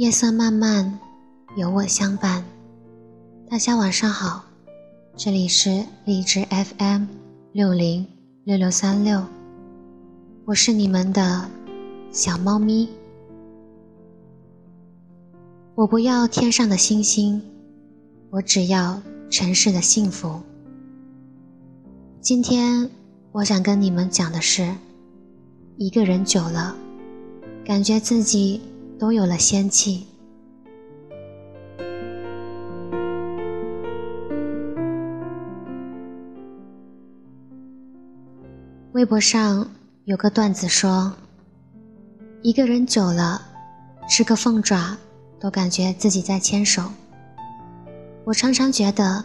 夜色漫漫，有我相伴。大家晚上好，这里是荔枝 FM 六零六六三六，我是你们的小猫咪。我不要天上的星星，我只要城市的幸福。今天我想跟你们讲的是，一个人久了，感觉自己。都有了仙气。微博上有个段子说，一个人久了，吃个凤爪都感觉自己在牵手。我常常觉得，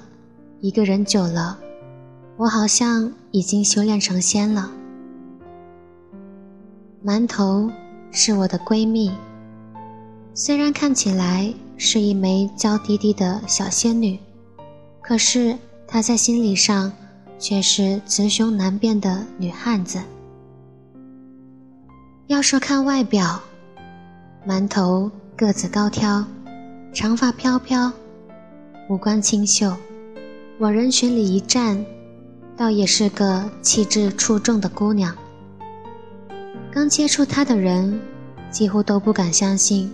一个人久了，我好像已经修炼成仙了。馒头是我的闺蜜。虽然看起来是一枚娇滴滴的小仙女，可是她在心理上却是雌雄难辨的女汉子。要说看外表，馒头个子高挑，长发飘飘，五官清秀，往人群里一站，倒也是个气质出众的姑娘。刚接触她的人，几乎都不敢相信。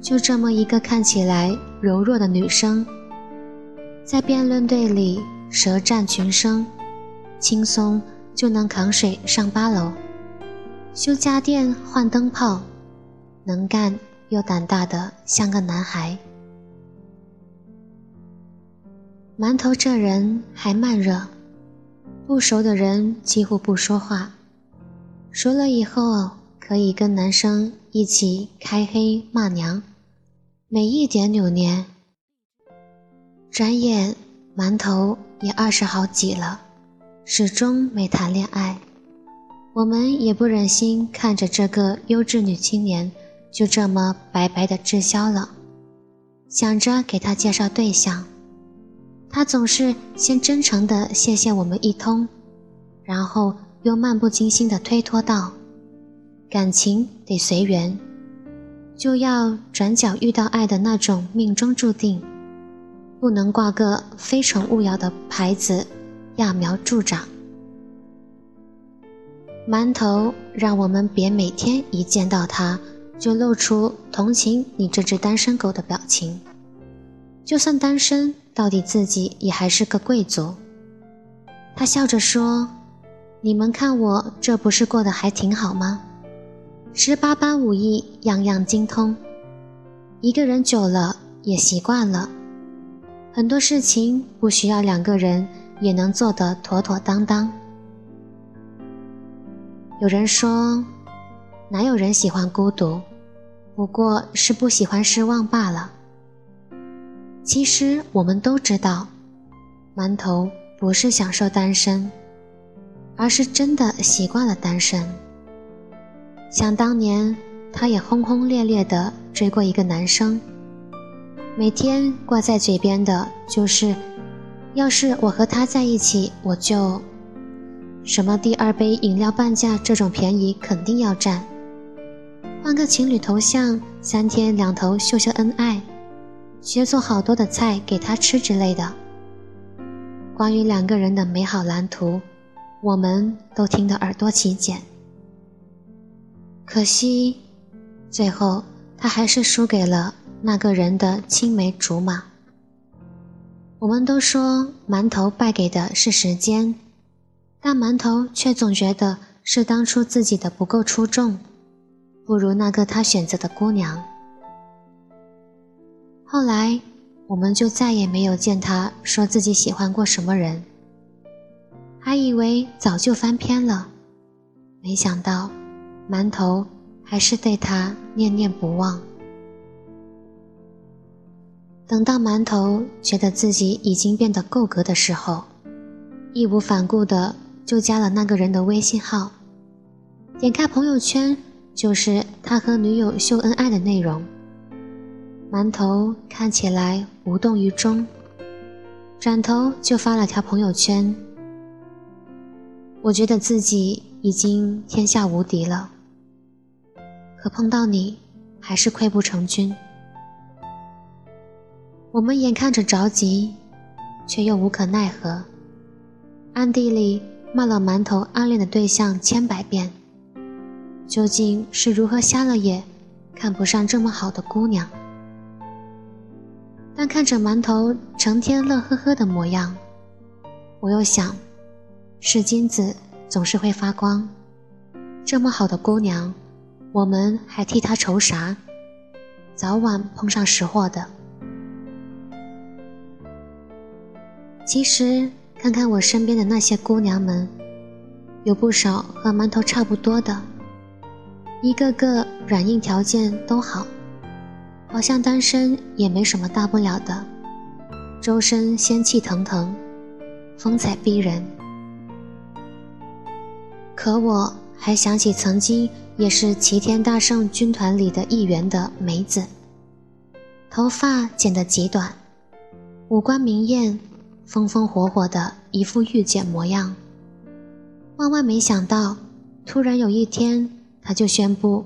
就这么一个看起来柔弱的女生，在辩论队里舌战群生，轻松就能扛水上八楼，修家电换灯泡，能干又胆大的像个男孩。馒头这人还慢热，不熟的人几乎不说话，熟了以后可以跟男生一起开黑骂娘。没一点扭捏。转眼，馒头也二十好几了，始终没谈恋爱。我们也不忍心看着这个优质女青年就这么白白的滞销了，想着给她介绍对象，他总是先真诚的谢谢我们一通，然后又漫不经心的推脱道：“感情得随缘。”就要转角遇到爱的那种命中注定，不能挂个非诚勿扰的牌子，揠苗助长。馒头让我们别每天一见到他就露出同情你这只单身狗的表情，就算单身，到底自己也还是个贵族。他笑着说：“你们看我这不是过得还挺好吗？”十八般武艺，样样精通。一个人久了也习惯了，很多事情不需要两个人也能做得妥妥当当。有人说，哪有人喜欢孤独？不过是不喜欢失望罢了。其实我们都知道，馒头不是享受单身，而是真的习惯了单身。想当年，他也轰轰烈烈地追过一个男生，每天挂在嘴边的就是：“要是我和他在一起，我就……什么第二杯饮料半价这种便宜肯定要占，换个情侣头像，三天两头秀秀恩爱，学做好多的菜给他吃之类的。”关于两个人的美好蓝图，我们都听得耳朵起茧。可惜，最后他还是输给了那个人的青梅竹马。我们都说馒头败给的是时间，但馒头却总觉得是当初自己的不够出众，不如那个他选择的姑娘。后来，我们就再也没有见他说自己喜欢过什么人，还以为早就翻篇了，没想到。馒头还是对他念念不忘。等到馒头觉得自己已经变得够格的时候，义无反顾的就加了那个人的微信号，点开朋友圈就是他和女友秀恩爱的内容。馒头看起来无动于衷，转头就发了条朋友圈：“我觉得自己已经天下无敌了，可碰到你，还是溃不成军。我们眼看着着急，却又无可奈何，暗地里骂了馒头暗恋的对象千百遍。究竟是如何瞎了眼，看不上这么好的姑娘？但看着馒头成天乐呵呵的模样，我又想，是金子总是会发光。这么好的姑娘，我们还替她愁啥？早晚碰上识货的。其实，看看我身边的那些姑娘们，有不少和馒头差不多的，一个个软硬条件都好。好像单身也没什么大不了的，周身仙气腾腾，风采逼人。可我还想起曾经也是齐天大圣军团里的一员的梅子，头发剪得极短，五官明艳，风风火火的一副御姐模样。万万没想到，突然有一天，他就宣布，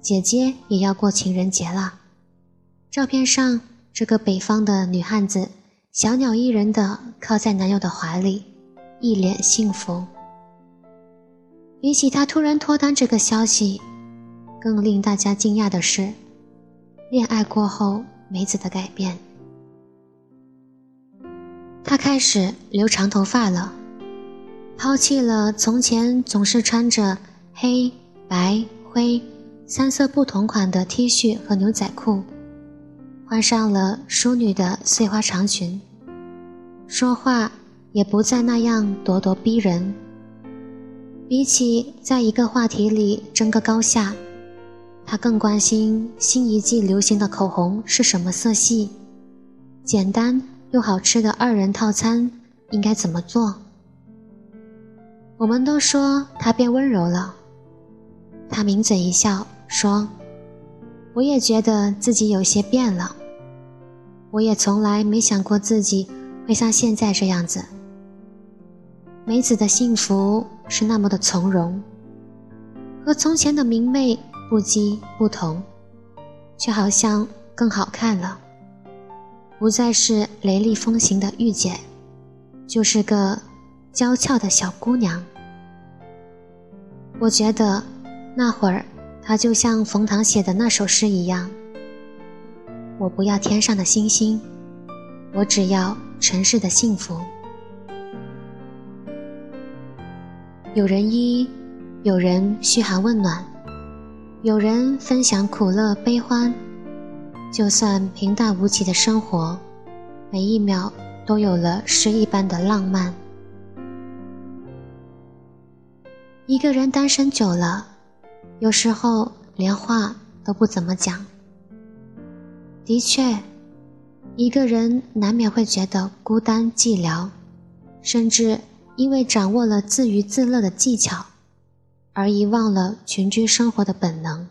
姐姐也要过情人节了。照片上，这个北方的女汉子小鸟依人的靠在男友的怀里，一脸幸福。比起她突然脱单这个消息，更令大家惊讶的是，恋爱过后梅子的改变。她开始留长头发了，抛弃了从前总是穿着黑白灰三色不同款的 T 恤和牛仔裤。换上了淑女的碎花长裙，说话也不再那样咄咄逼人。比起在一个话题里争个高下，他更关心新一季流行的口红是什么色系，简单又好吃的二人套餐应该怎么做。我们都说他变温柔了，他抿嘴一笑说：“我也觉得自己有些变了。”我也从来没想过自己会像现在这样子。梅子的幸福是那么的从容，和从前的明媚不羁不同，却好像更好看了。不再是雷厉风行的御姐，就是个娇俏的小姑娘。我觉得那会儿她就像冯唐写的那首诗一样。我不要天上的星星，我只要尘世的幸福。有人依，有人嘘寒问暖，有人分享苦乐悲欢。就算平淡无奇的生活，每一秒都有了诗一般的浪漫。一个人单身久了，有时候连话都不怎么讲。的确，一个人难免会觉得孤单寂寥，甚至因为掌握了自娱自乐的技巧，而遗忘了群居生活的本能。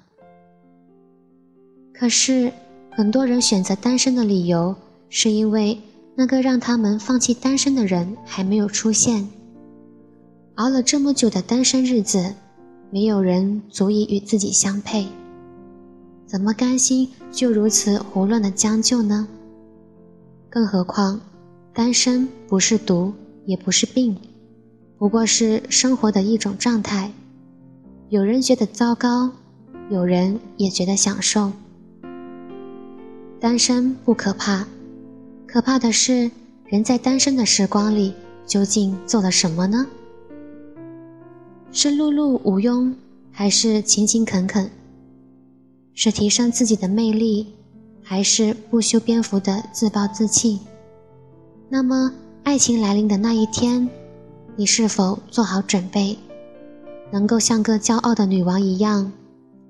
可是，很多人选择单身的理由，是因为那个让他们放弃单身的人还没有出现。熬了这么久的单身日子，没有人足以与自己相配。怎么甘心就如此胡乱的将就呢？更何况，单身不是毒，也不是病，不过是生活的一种状态。有人觉得糟糕，有人也觉得享受。单身不可怕，可怕的是人在单身的时光里究竟做了什么呢？是碌碌无庸，还是勤勤恳恳？是提升自己的魅力，还是不修边幅的自暴自弃？那么，爱情来临的那一天，你是否做好准备，能够像个骄傲的女王一样，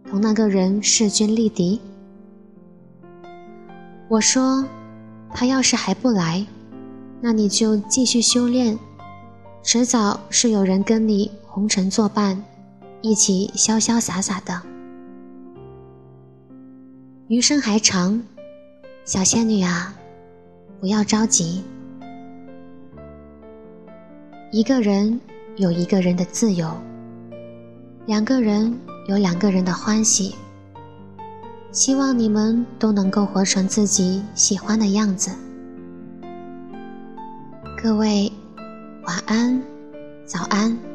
同那个人势均力敌？我说，他要是还不来，那你就继续修炼，迟早是有人跟你红尘作伴，一起潇潇洒洒的。余生还长，小仙女啊，不要着急。一个人有一个人的自由，两个人有两个人的欢喜。希望你们都能够活成自己喜欢的样子。各位，晚安，早安。